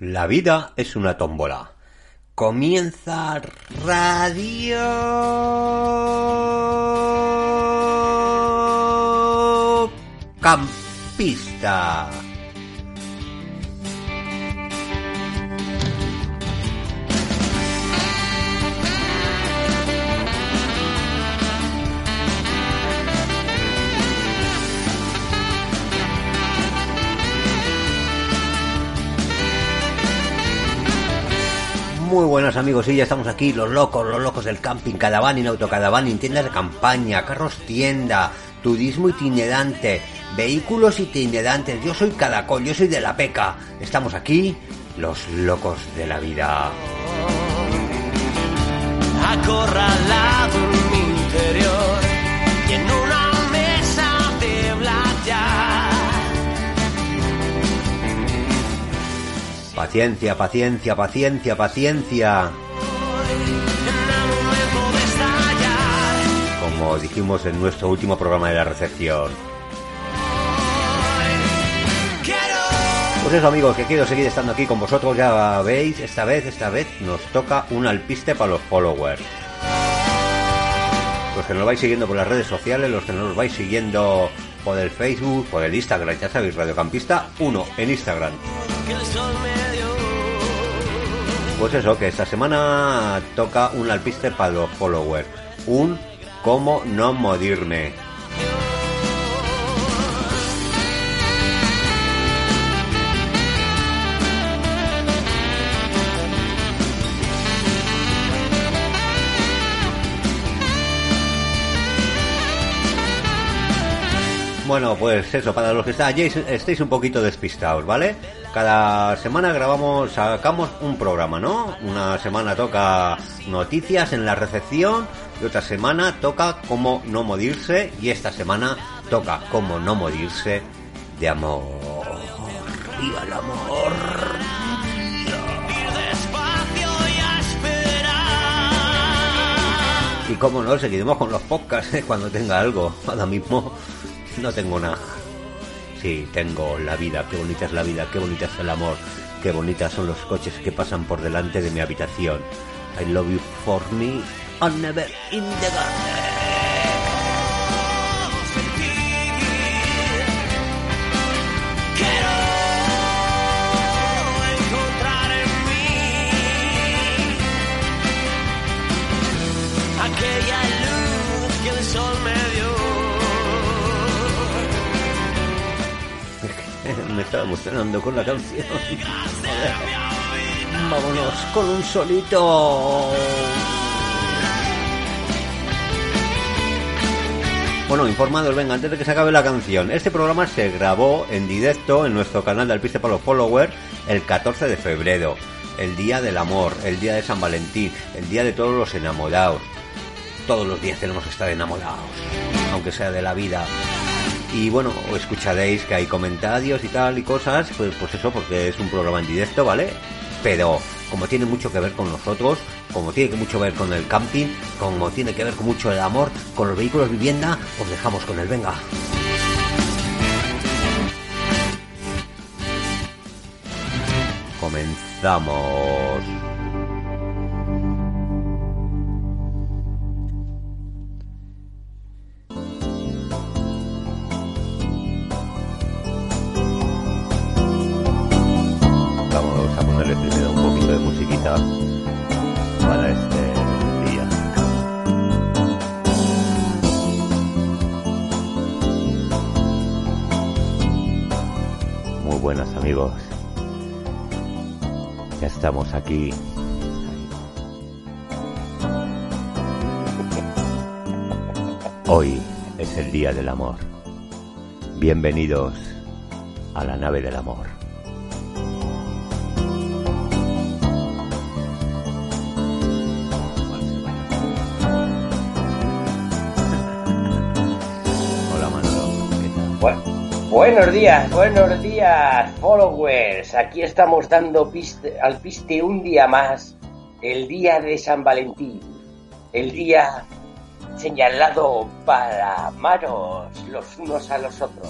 La vida es una tómbola. Comienza Radio Campista. Muy buenas amigos, y ya estamos aquí, los locos, los locos del camping, cadavaning, autocadavaning, tiendas de campaña, carros tienda, turismo itinerante, vehículos itinerantes, yo soy Cadacol, yo soy de la peca, estamos aquí, los locos de la vida. Paciencia, paciencia, paciencia, paciencia. Como dijimos en nuestro último programa de la recepción. Pues eso amigos, que quiero seguir estando aquí con vosotros, ya veis, esta vez, esta vez nos toca un alpiste para los followers. Los que nos vais siguiendo por las redes sociales, los que no nos vais siguiendo por el Facebook, por el Instagram, ya sabéis, Radiocampista 1 en Instagram. Pues eso, que esta semana toca un alpiste para los followers. Un cómo no morirme. Bueno, pues eso, para los que estáis, estéis un poquito despistados, ¿vale? Cada semana grabamos, sacamos un programa, ¿no? Una semana toca noticias en la recepción y otra semana toca cómo no morirse y esta semana toca cómo no morirse de amor. ¡Viva el amor! Y cómo no, seguiremos con los podcasts ¿eh? cuando tenga algo. Ahora mismo no tengo nada. Sí, tengo la vida, qué bonita es la vida, qué bonita es el amor, qué bonitas son los coches que pasan por delante de mi habitación. I love you for me, and never in the garden. Me estaba emocionando con la canción. Vámonos con un solito. Bueno, informados, venga, antes de que se acabe la canción. Este programa se grabó en directo en nuestro canal de Alpiste para los Followers el 14 de febrero. El día del amor, el día de San Valentín, el día de todos los enamorados. Todos los días tenemos que estar enamorados, aunque sea de la vida. Y bueno, escucharéis que hay comentarios y tal y cosas, pues, pues eso, porque es un programa en directo, ¿vale? Pero como tiene mucho que ver con nosotros, como tiene que mucho ver con el camping, como tiene que ver con mucho el amor, con los vehículos vivienda, os dejamos con el venga. Comenzamos. estamos aquí. Hoy es el Día del Amor. Bienvenidos a la nave del amor. Hola Manolo, ¿qué tal? Buenos días, buenos días, followers. Aquí estamos dando piste- al piste un día más, el día de San Valentín, el día señalado para amaros los unos a los otros,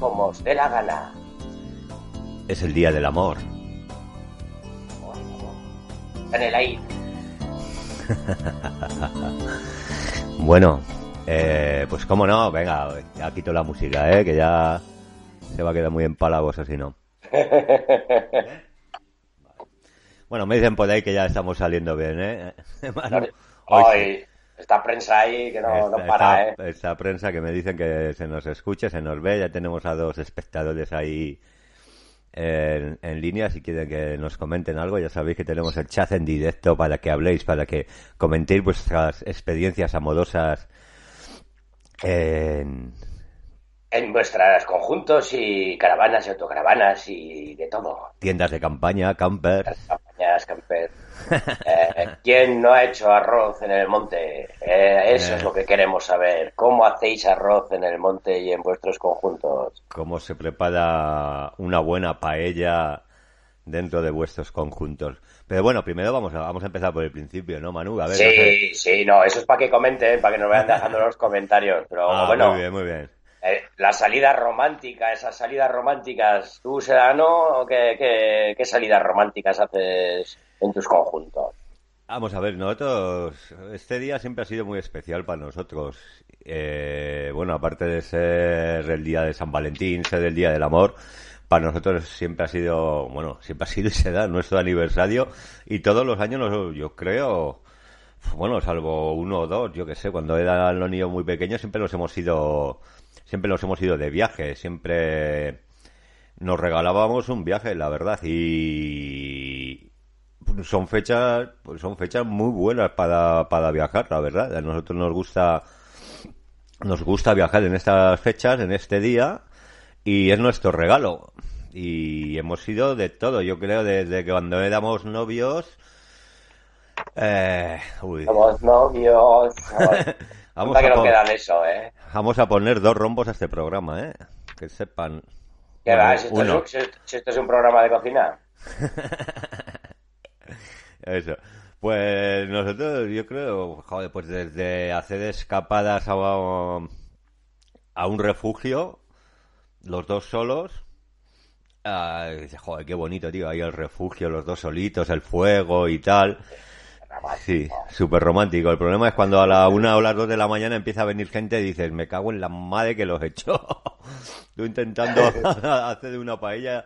como os dé la gana. Es el día del amor. Está en el aire. Bueno, eh, pues cómo no, venga, ya quito la música, ¿eh? que ya se va a quedar muy empalagoso si no. Bueno, me dicen por ahí que ya estamos saliendo bien, ¿eh? Manu, hoy esta prensa ahí que no, no Esta- para, ¿eh? esta- prensa que me dicen que se nos escuche, se nos ve, ya tenemos a dos espectadores ahí en, en línea, si quieren que nos comenten algo, ya sabéis que tenemos el chat en directo para que habléis, para que comentéis vuestras experiencias amorosas en, En vuestros conjuntos y caravanas y autocaravanas y de todo. tiendas de campaña, campers. Campañas, camper. Eh, ¿Quién no ha hecho arroz en el monte? Eh, eso Eh. es lo que queremos saber. ¿Cómo hacéis arroz en el monte y en vuestros conjuntos? cómo se prepara una buena paella dentro de vuestros conjuntos. Pero bueno, primero vamos a, vamos a empezar por el principio, ¿no, Manu? A ver, no sé. Sí, sí, no, eso es para que comenten, para que nos vayan dejando los comentarios. Pero Ah, bueno, muy bien, muy bien. Eh, la salida romántica, esas salidas románticas, ¿tú, Sedano, qué, qué, qué salidas románticas haces en tus conjuntos? Vamos a ver, nosotros, este día siempre ha sido muy especial para nosotros. Eh, bueno, aparte de ser el día de San Valentín, ser el día del amor, para nosotros siempre ha sido, bueno, siempre ha sido y se da nuestro aniversario y todos los años, yo creo, bueno, salvo uno o dos, yo que sé, cuando eran los niños muy pequeños siempre nos hemos ido, siempre nos hemos ido de viaje, siempre nos regalábamos un viaje, la verdad, y son fechas, pues son fechas muy buenas para, para viajar, la verdad. A nosotros nos gusta, nos gusta viajar en estas fechas, en este día, y es nuestro regalo. Y hemos ido de todo, yo creo, desde que cuando éramos novios, eh, uy, Somos novios. Vamos Vamos que a no pon- quedan eso, ¿eh? vamos a poner dos rombos a este programa, ¿eh? Que sepan. ¿Qué Bueno, va? Si esto, uno. es, un- si- si esto es un programa de cocina. Eso. Pues nosotros, yo creo, joder, pues desde hacer escapadas a, a un refugio, los dos solos, ah, joder, qué bonito, tío, ahí el refugio, los dos solitos, el fuego y tal. Sí, súper romántico. El problema es cuando a la una o las dos de la mañana empieza a venir gente y dices, me cago en la madre que los he hecho. Tú intentando hacer una paella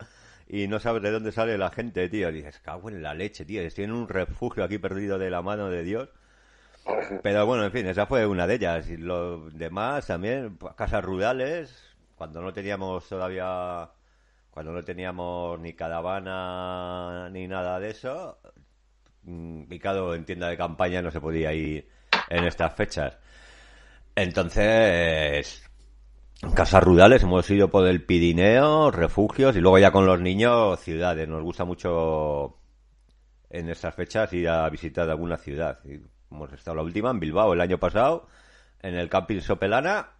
y no sabes de dónde sale la gente, tío. Dices, cago en la leche, tío. Estoy en un refugio aquí perdido de la mano de Dios. Pero bueno, en fin, esa fue una de ellas. Y lo demás también, pues, casas rurales, cuando no teníamos todavía, cuando no teníamos ni caravana ni nada de eso, picado en tienda de campaña no se podía ir en estas fechas. Entonces, casas rurales, hemos ido por el Pirineo, refugios y luego ya con los niños, ciudades. Nos gusta mucho en estas fechas ir a visitar alguna ciudad. Hemos estado la última en Bilbao el año pasado, en el camping Sopelana.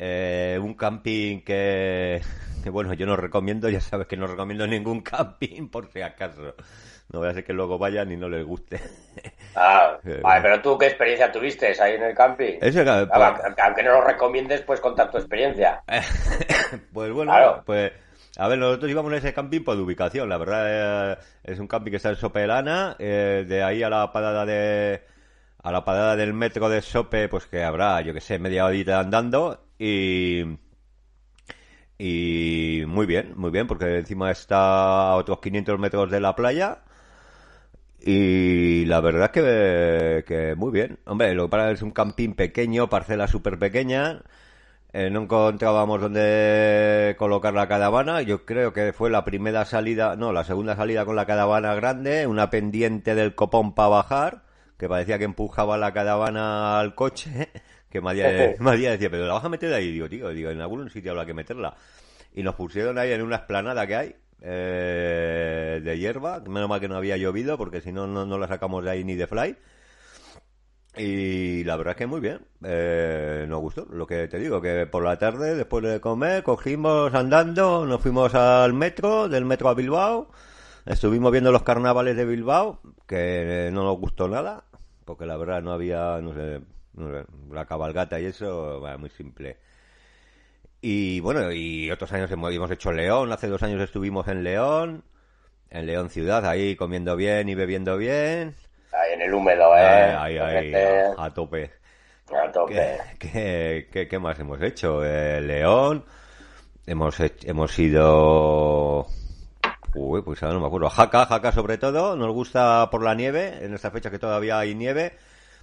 Eh, un camping que, que, bueno, yo no recomiendo, ya sabes que no recomiendo ningún camping por si acaso. No voy a ser que luego vayan y no les guste. Ah, Eh, vale, pero tú, ¿qué experiencia tuviste ahí en el camping? Ca- Ah, aunque- aunque no lo recomiendes, pues contar tu experiencia. Pues bueno, Claro. pues a ver, nosotros íbamos en ese camping por ubicación. La verdad eh, es un camping que está en Sopelana, eh, de ahí a la parada de a la parada del metro de Sope, pues que habrá, yo que sé, media horita andando y y muy bien, muy bien, porque encima está a otros 500 metros de la playa. Y la verdad que, que muy bien. Hombre, lo que pasa es un camping pequeño, parcela súper pequeña. Eh, no encontrábamos dónde colocar la caravana. Yo creo que fue la primera salida, no, la segunda salida con la caravana grande, una pendiente del copón para bajar, que parecía que empujaba la caravana al coche. Que María, María decía, pero la vas a meter ahí. Digo, tío, digo, en algún sitio habrá que meterla. Y nos pusieron ahí en una esplanada que hay, eh, de hierba. Menos mal que no había llovido, porque si no, no, la sacamos de ahí ni de fly. Y la verdad es que muy bien. Eh, nos gustó. Lo que te digo, que por la tarde, después de comer, cogimos andando, nos fuimos al metro, del metro a Bilbao. Estuvimos viendo los carnavales de Bilbao, que no nos gustó nada, porque la verdad no había, no sé, no sé, la cabalgata y eso, va, muy simple. Y bueno, y otros años hemos, hecho León, hace dos años estuvimos en León, en León ciudad, ahí comiendo bien y bebiendo bien. Ahí en el húmedo, ¿eh? Ahí, ahí, Gente, a, a tope. a tope. ¿Qué, qué, qué- qué más hemos hecho? Eh, León, hemos, hemos ido... Uy, pues ahora no me acuerdo. Jaca, Jaca sobre todo, nos gusta por la nieve, en esta fecha que todavía hay nieve,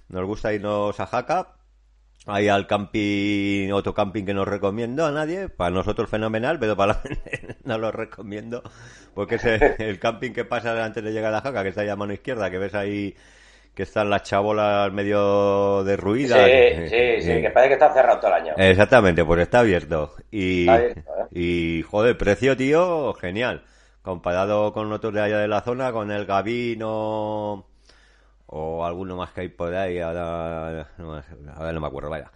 nos gusta irnos a Jaca, ahí al camping, otro camping que no recomiendo a nadie, para nosotros fenomenal, pero para la gente no lo recomiendo, porque es el, el camping que pasa antes de llegar a Jaca, que está ahí a mano izquierda, que ves ahí que están las chabolas medio derruidas. Sí, sí, sí, que parece que está cerrado todo el año. Exactamente, pues está abierto. Y, Está abierto, ¿eh? y joder, precio, tío, genial. Comparado con otros de allá de la zona, con el Gavino o alguno más que hay por ahí, ahora no, ahora no me acuerdo, vaya.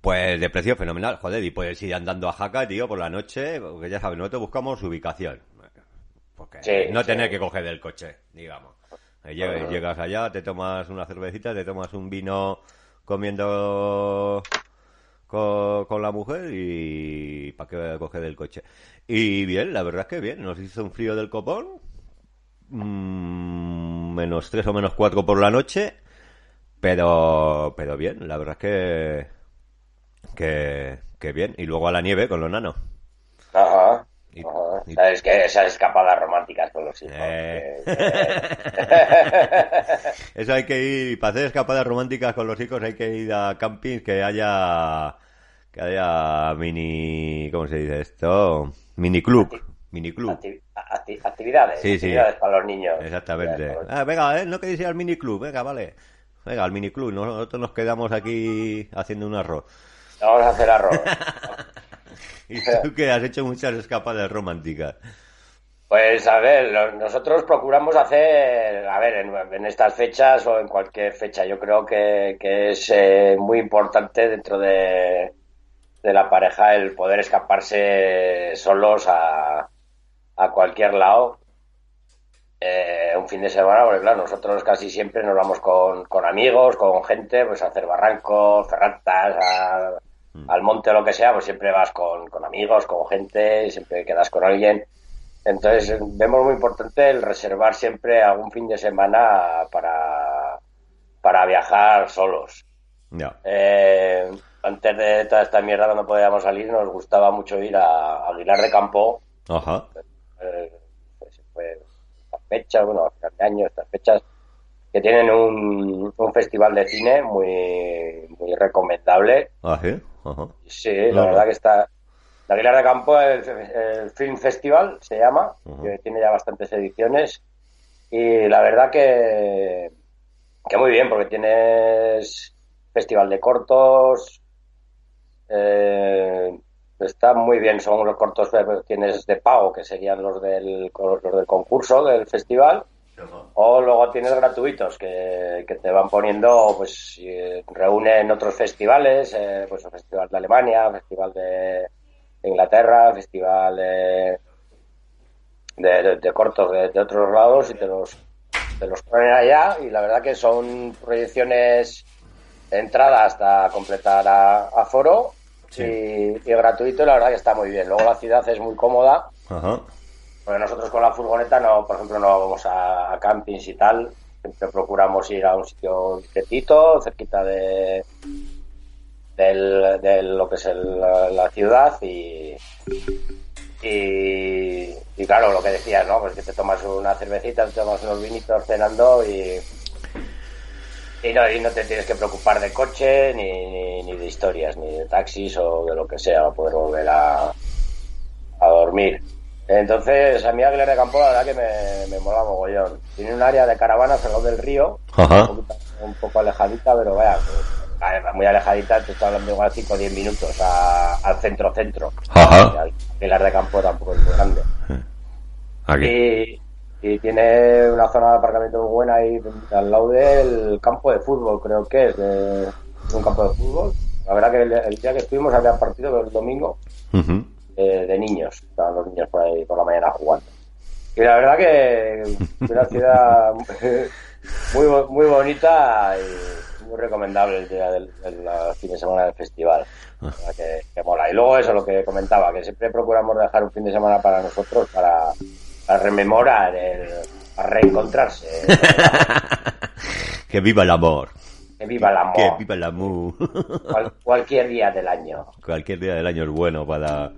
Pues de precio fenomenal, joder, y puedes ir andando a Jaca, tío, por la noche, porque ya sabes, nosotros buscamos ubicación. Porque Sí, no sí. tener que coger del coche, digamos. Eh, lleg- Llegas allá, te tomas una cervecita, te tomas un vino comiendo con, con la mujer y para qué coger del coche. Y bien, la verdad es que bien, nos hizo un frío del copón, mm, menos tres o menos cuatro por la noche, pero pero bien, la verdad es que que, que bien. Y luego a la nieve con los nanos. Ajá. Y- ajá. y- Sabes que esas escapadas románticas con los hijos. Eh. que- que- Eso hay que ir, para hacer escapadas románticas con los hijos hay que ir a campings que haya, que haya mini, ¿cómo se dice esto? Mini club, mini club. Acti- acti- actividades. Sí, sí. actividades para los niños. Exactamente. Actividades Ah, venga, eh, no queréis ir al mini club, venga, vale. Venga, al mini club, nosotros nos quedamos aquí haciendo un arroz. Vamos a hacer arroz. Y tú que has hecho muchas escapadas románticas. Pues a ver, nosotros procuramos hacer, a ver, en, en estas fechas o en cualquier fecha, yo creo que, que es eh, muy importante dentro de, de la pareja el poder escaparse solos a, a cualquier lado. Eh, un fin de semana, porque claro, nosotros casi siempre nos vamos con, con amigos, con gente, pues a hacer barrancos, ferratas, a- al monte o lo que sea, pues siempre vas con, con amigos, con gente, siempre quedas con alguien. Entonces vemos muy importante el reservar siempre algún fin de semana para, para viajar solos. Eh, antes de toda esta mierda cuando podíamos salir nos gustaba mucho ir a Aguilar de Campo, Ajá. Eh, pues, estas fechas, bueno, a final de año, estas fechas, que tienen un, un festival de cine muy, muy recomendable. Ah, sí. Ajá. Sí, la verdad que está. De Aguilar de Campo, el, el Film Festival se llama, que tiene ya bastantes ediciones. Y la verdad que, que muy bien, porque tienes festival de cortos. eh, está muy bien, son los cortos que tienes de pago, que serían los del, los del concurso del festival. O luego tienes gratuitos que, que te van poniendo, pues eh, reúnen otros festivales, eh, pues el Festival de Alemania, Festival de, Inglaterra, Festival de, de, de- de cortos de, de otros lados y te los, te los ponen allá y la verdad que son proyecciones de entrada hasta completar a, a foro Sí. y, y gratuito y la verdad que está muy bien. Luego la ciudad es muy cómoda. Ajá. Porque nosotros con la furgoneta, no, por ejemplo, no vamos a, a campings y tal. Siempre procuramos ir a un sitio quietito, cerquita de, del, de lo que es el- la, la ciudad y, y, y claro, lo que decías, ¿no? Pues que te tomas una cervecita, te tomas unos vinitos cenando y, y, no, y no te tienes que preocupar de coche, ni, ni, ni de historias, ni de taxis o de lo que sea, para poder volver a, a dormir. Entonces, a mí Aguilar de Campo, la verdad que me, me mola mogollón. Tiene un área de caravanas al lado del río, Ajá. un, poquito- un poco alejadita, pero vaya, ver, muy alejadita, te estoy hablando igual 5 o 10 minutos a- al centro-centro. Aguilar de Campo tampoco es muy grande. Aquí. Y, Y tiene una zona de aparcamiento muy buena ahí al lado del campo de fútbol, creo que es, de, un campo de fútbol. La verdad que el, el día que estuvimos había partido el domingo de niños, estaban los niños por ahí por la mañana jugando. Y la verdad que es una ciudad muy, muy bonita y muy recomendable el día del, del fin de semana del festival. La que, que mola. Y luego eso, lo que comentaba, que siempre procuramos dejar un fin de semana para nosotros, para, para rememorar, el, para reencontrarse. que viva el amor. Que viva el amor. Que viva el amor. Cual- cualquier día del año. Cualquier día del año es bueno para,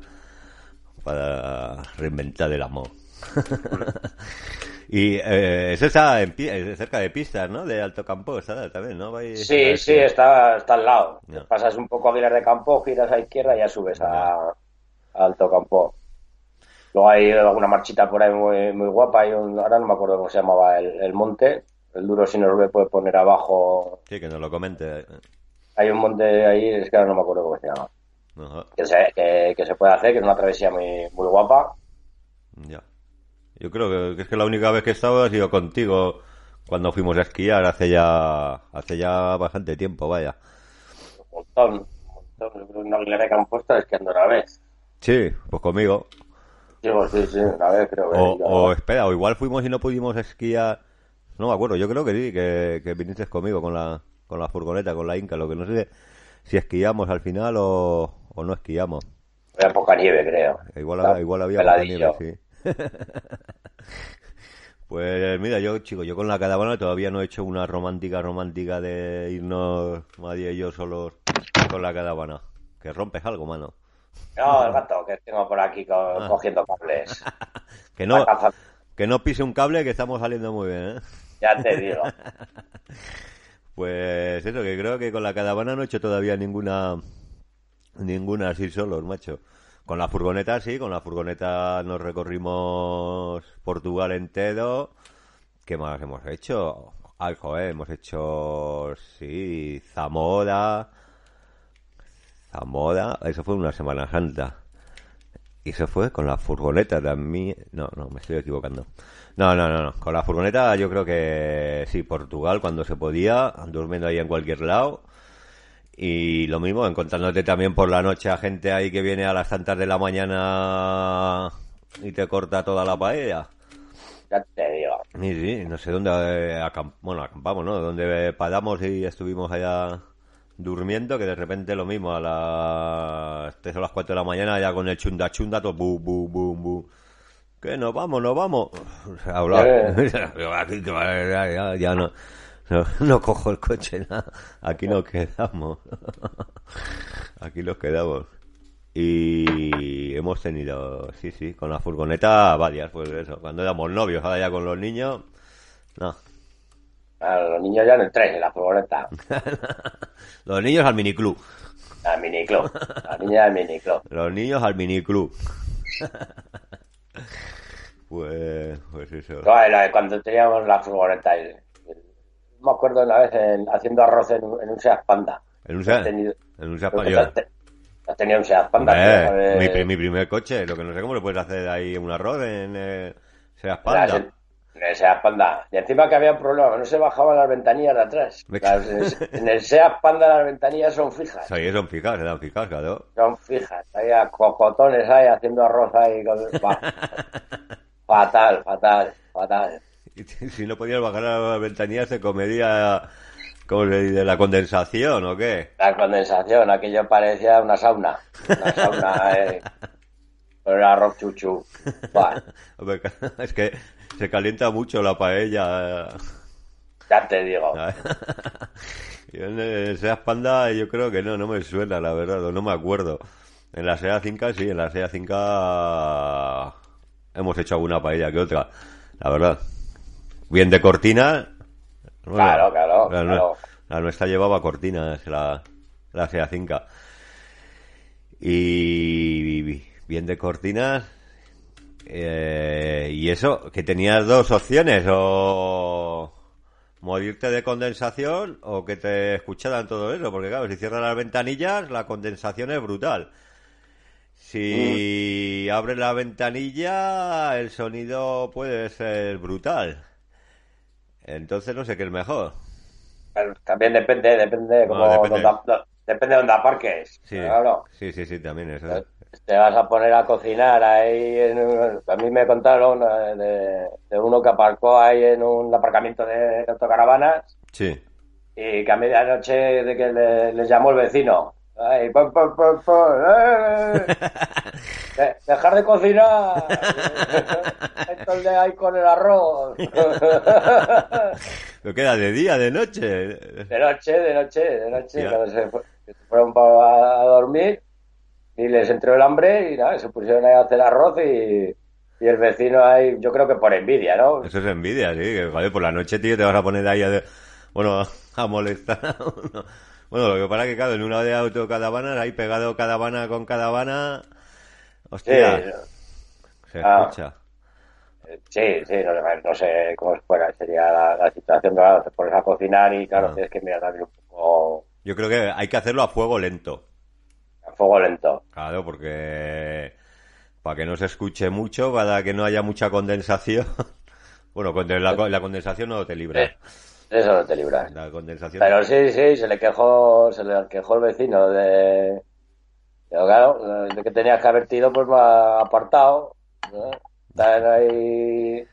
para reinventar el amor. y eh, eso está en, eh, cerca de pistas, ¿no? De Alto Campo, está también, ¿no? Sí, sí, está, está al lado. Pasas un poco a Aguilar de Campo, giras a izquierda y ya subes a, a Alto Campo. Luego hay alguna marchita por ahí muy, muy guapa. Hay un, ahora no me acuerdo cómo se llamaba el, el monte. El duro, si nos ve, puede poner abajo. Sí, que nos lo comente. Hay un monte ahí, es que ahora no me acuerdo cómo se llama. Ajá, Que se, que, que se puede hacer, que es una travesía muy, muy guapa. ya. Yo creo que, es que la única vez que he estado ha sido contigo cuando fuimos a esquiar hace ya hace ya bastante tiempo, vaya. Un montón. Un montón. Yo creo que Campo está esquiando una vez. Sí, pues conmigo. Digo, sí, sí, una vez creo que. O, espera, o igual fuimos y no pudimos esquiar. No me acuerdo, yo creo que sí, que, que viniste conmigo con la, con la furgoneta, con la Inca, lo que no sé si esquiamos al final o, o no esquiamos. Había poca nieve, creo. Igual, igual había poca nieve, sí. pues mira, yo, chico, yo con la caravana todavía no he hecho una romántica, romántica de irnos María y yo solos con la caravana. Que rompes algo, mano. No, el gato que tengo por aquí co- Ah. cogiendo cables. Que no, que no pise un cable que estamos saliendo muy bien, ¿eh? Ya te digo. Pues eso, que creo que con la caravana no he hecho todavía ninguna ninguna así solos, macho. Con la furgoneta sí, con la furgoneta nos recorrimos Portugal entero. ¿Qué más hemos hecho? Ay, joder, hemos hecho, sí, Zamora. Zamora, eso fue una Semana Santa. Y eso fue con la furgoneta también. No, no, me estoy equivocando. No, no, no, no. Con la furgoneta yo creo que sí, Portugal cuando se podía, durmiendo ahí en cualquier lado. Y lo mismo, encontrándote también por la noche a gente ahí que viene a las tantas de la mañana y te corta toda la paella. Ya te digo. Sí, sí, no sé dónde eh, bueno, acampamos, ¿no? Donde paramos y estuvimos allá durmiendo, que de repente lo mismo, a las 3 o las 4 de la mañana ya con el chunda chunda, todo bu, bu, bu, bu. Que nos vamos, nos vamos. Hablar. Ya, ya, ya no, no, no cojo el coche, nada. Aquí nos quedamos. Aquí nos quedamos. Y hemos tenido, sí, sí, con la furgoneta varias, pues eso. Cuando éramos novios, ahora ya con los niños, no. Claro, los niños ya en el tren, en la furgoneta. Los niños al miniclub. Al miniclub. La niña del miniclub. Los niños al miniclub. pues, pues eso. Cuando teníamos la furgoneta. y- Me acuerdo una vez en- haciendo arroz en, un- en un Seat Panda. En un tenido- en un que Panda. te- te- has tenido un Seat Panda. Hombre, ¿sabes? mi, mi primer coche, lo que no sé cómo le puedes hacer ahí un arroz en eh, Era Panda. El Seat Panda. Y encima que había un problema, no se bajaban las ventanillas de atrás. Las- en el- Seat Panda las ventanillas son fijas. Sí, son fijas, eran fijas, claro. Son fijas. Ahí a cocotones ahí haciendo arroz ahí. con-. Fatal, fatal, fatal. Y si no podías bajar a la ventanilla se comería ¿cómo se dice? la condensación o qué La condensación, aquello parecía una sauna. Una sauna, eh. Con el arroz chuchu. Hombre, es que se calienta mucho la paella. Ya te digo. Yo en el Seat Panda yo creo que no, no me suena la verdad, no me acuerdo. En la Seat 5 sí, en la Seat 5 hemos hecho alguna paella que otra la verdad. Bien de cortina. Bueno, Claro, claro, la, nue- claro. la nuestra llevaba cortinas la, la Seat 5 y bien de cortinas eh, y eso que tenías dos opciones o morirte de condensación o que te escucharan todo eso porque claro si cierras las ventanillas la condensación es brutal Si abres la ventanilla, el sonido puede ser brutal. Entonces no sé qué es mejor. Pero también depende, depende de cómo, depende. dó- depende de dónde aparques. Sí, Claro. sí, sí, sí, también eso. Te vas a poner a cocinar ahí. En un- a mí me contaron eh, de, de uno que aparcó ahí en un aparcamiento de autocaravanas Sí. y que a medianoche de que le- les llamó el vecino. Ay, eh, de- dejar de cocinar. Esto de ahí con el arroz. Pero queda de día, de noche. De noche, de noche, de noche. Cuando se, fu- se fueron a dormir y les entró el hambre y nada, se pusieron ahí a hacer arroz y, y el vecino ahí, yo creo que por envidia, ¿no? Eso es envidia, sí. Que, joder, por la noche, tío, te vas a poner ahí a, bueno, a molestar a uno. Bueno, lo que pasa es que, claro, en una de autocaravanas, ahí pegado caravana con caravana, Sí, hostia, se Ah. escucha. sí, sí, no, sé- no sé cómo fuera, sería la, la situación, claro, te pones a cocinar y claro, Ah. tienes que mirar también un poco Yo creo que hay que hacerlo a fuego lento. A fuego lento. Claro, porque para que no se escuche mucho, para que no haya mucha condensación. Bueno, con la, la condensación no te libra. Eso no te libras. La condensación. Pero sí, sí, se le quejó, se le quejó el vecino de, pero claro, de que tenías que haber ido pues más apartado, ¿no? Estar ahí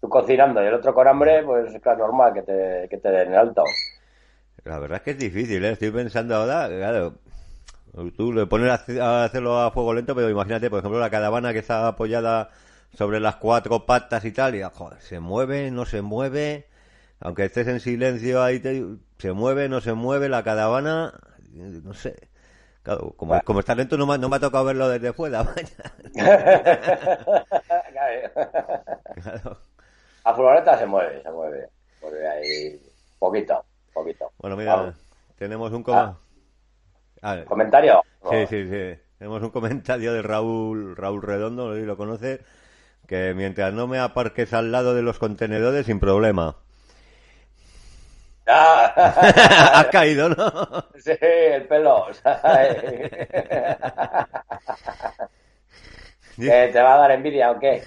tú cocinando y el otro con hambre, pues claro, normal que te, que te den el alto. La verdad es que es difícil, ¿eh? Estoy pensando ahora, claro, tú le pones a hace- a hacerlo a fuego lento, pero imagínate, por ejemplo, la caravana que está apoyada sobre las cuatro patas y tal, y joder, se mueve, no se mueve, aunque estés en silencio ahí, te- se mueve, no se mueve la caravana, no sé. Claro, como, como está lento no me, ha- no me ha tocado verlo desde fuera. Claro. La furgoneta se mueve, se mueve, mueve ahí poquito, poquito. Bueno, mira, Vamos. tenemos un... Ah. coma- Ah, ¿Comentario? Sí, sí, sí. Tenemos un comentario de Raúl, Raúl Redondo, no lo conoce, que mientras no me aparques al lado de los contenedores, sin problema. Ah, Has caído, ¿no? sí, el pelo. ¿sabes? ¿Qué, ¿Te va a dar envidia o qué?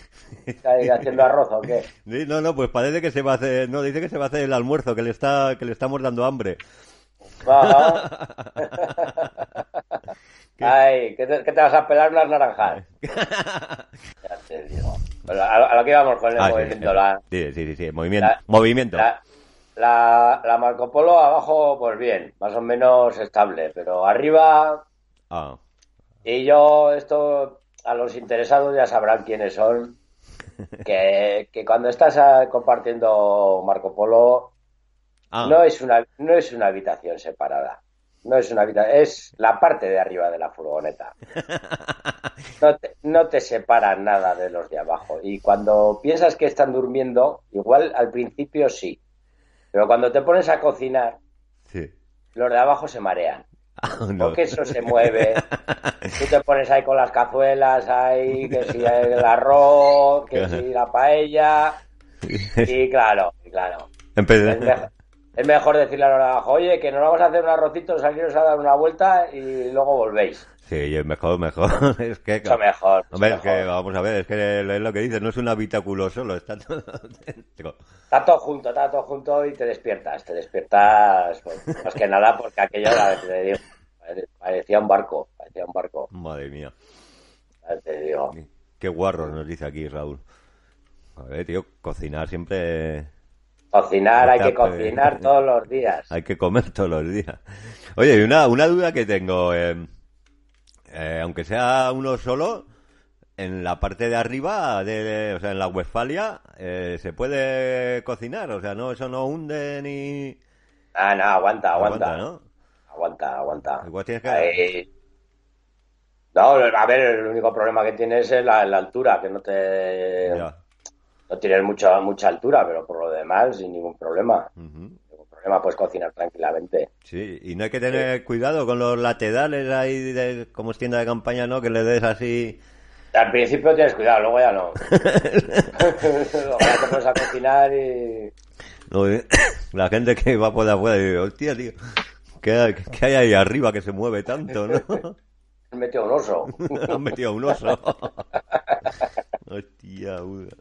¿Estás ahí haciendo arroz o qué? No, no, pues parece que se va a hacer, no, dice que se va a hacer el almuerzo, que le está, que le estamos dando hambre. Ajá. Ay, ¿qué te, qué te vas a pelar unas naranjas? Ya te digo. Bueno, a, a lo que íbamos con el Ah, movimiento. sí. La, Sí, sí, sí, sí, movimiento. la- movimiento. la, la, la Marco Polo abajo, pues bien, más o menos estable, pero arriba, Ah, y yo, esto, a los interesados ya sabrán quiénes son, que, que cuando estás ah, compartiendo Marco Polo, ah, no es una, no es una habitación separada. No es una habitación, es la parte de arriba de la furgoneta. No te, no te separan nada de los de abajo. Y cuando piensas que están durmiendo, igual al principio sí. Pero cuando te pones a cocinar, sí. los de abajo se marean. Ah, no. Porque eso se mueve. Tú te pones ahí con las cazuelas, ahí, que si el arroz, que si la paella. Y claro, claro. Es mejor, decirle a abajo, oye, que nos vamos a hacer un arrocito, saliros a dar una vuelta y luego volvéis. Sí, es mejor, mejor. Es que, Mucho mejor. mucho Hombre, es que mejor. vamos a ver, es que es lo que dices, no es un habitáculo solo, está todo dentro. Está todo junto, está todo junto y te despiertas. Te despiertas, pues, más que nada porque aquello te digo, parecía un barco, parecía un barco. Madre mía. Te digo. Qué guarro nos dice aquí Raúl. A ver, tío, cocinar siempre Cocinar, hay que cocinar todos los días. hay que comer todos los días. Oye, y una, una duda que tengo, eh, eh, aunque sea uno solo, en la parte de arriba, de, o sea, en la Westfalia, eh, se puede cocinar, o sea, no, eso no hunde ni... Ah, no, aguanta, aguanta. ¿no? Aguanta, aguanta. Igual tienes que... No, a ver, el único problema que tienes es la, la altura, que no te... Ya. No tienes mucha, mucha altura, pero por lo demás, sin ningún problema. Ujú. Ningún problema, puedes cocinar tranquilamente. Sí, y no hay que tener cuidado con los laterales ahí, de, como es tienda de campaña, ¿no? Que le des así... Al principio tienes cuidado, luego ya no. luego ya te pones a cocinar y... No, eh, la gente que va por afuera y dice, hostia, tío, ¿qué, hay- qué hay ahí arriba que se mueve tanto, no? han metido un oso. Han metido un oso. Hostia, puta.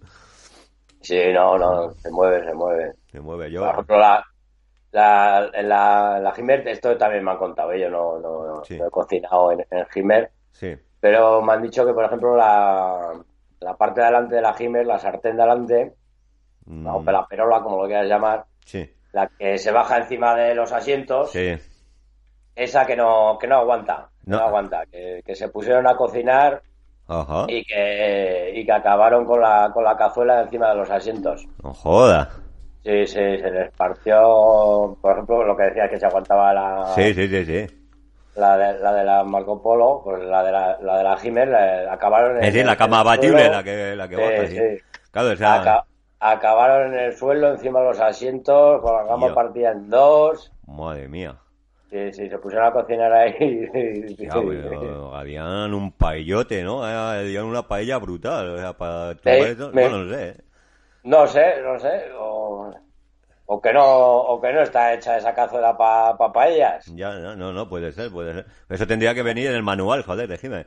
Sí, no, no, se mueve, se mueve. Se mueve yo. Por ejemplo, la, la, en la, la esto también me han contado, yo no, no, no- Sí. no he cocinado en, en Sí. pero me han dicho que, por ejemplo, la, la parte de adelante de la Jimer, la sartén de adelante, Mm, o la perola, como lo quieras llamar, Sí. la que se baja encima de los asientos, Sí. esa que no, que no aguanta, no, No. aguanta, que, que se pusieron a cocinar Ajá. y que, y que acabaron con la, con la cazuela encima de los asientos. No joda. Sí, sí, se les partió, por ejemplo, lo que decía que se aguantaba la, Sí, sí, sí, sí. la, de, la de la Marco Polo, pues la de la, la de la la- acabaron en Es decir, el- la cama abatible, suelo. la que, la que Sí, bota, sí. sí. Claro, o sea, Aca- acabaron en el suelo, encima de los asientos, con la cama partida en dos. madre mía. Sí, sí, se pusieron a cocinar ahí. Ya, pero habían un paellote, ¿no? Habían una paella brutal. O sea, para tumbar esto- me- Bueno, no sé. ¿eh? No sé, no sé. O, o que no o que no está hecha esa cazuela para pa paellas. Ya, no, no, no, puede ser, puede ser. Eso tendría que venir en el manual, joder, decime.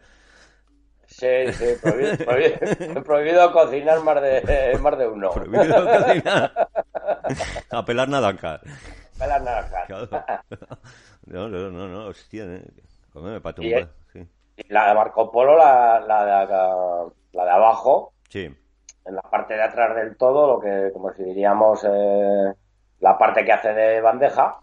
Sí, sí, prohibido, prohibido- prohibido cocinar más de, más de uno. Prohibido cocinar. A pelar naranjas. Pelas naranjas. Claro. No, no, no, no, hostia. ¿eh? Y, tumbar. eh, Sí. La de Marco Polo, la, la, de, acá- la de abajo, Sí. en la parte de atrás del todo, lo que, como si diríamos, eh, la parte que hace de bandeja,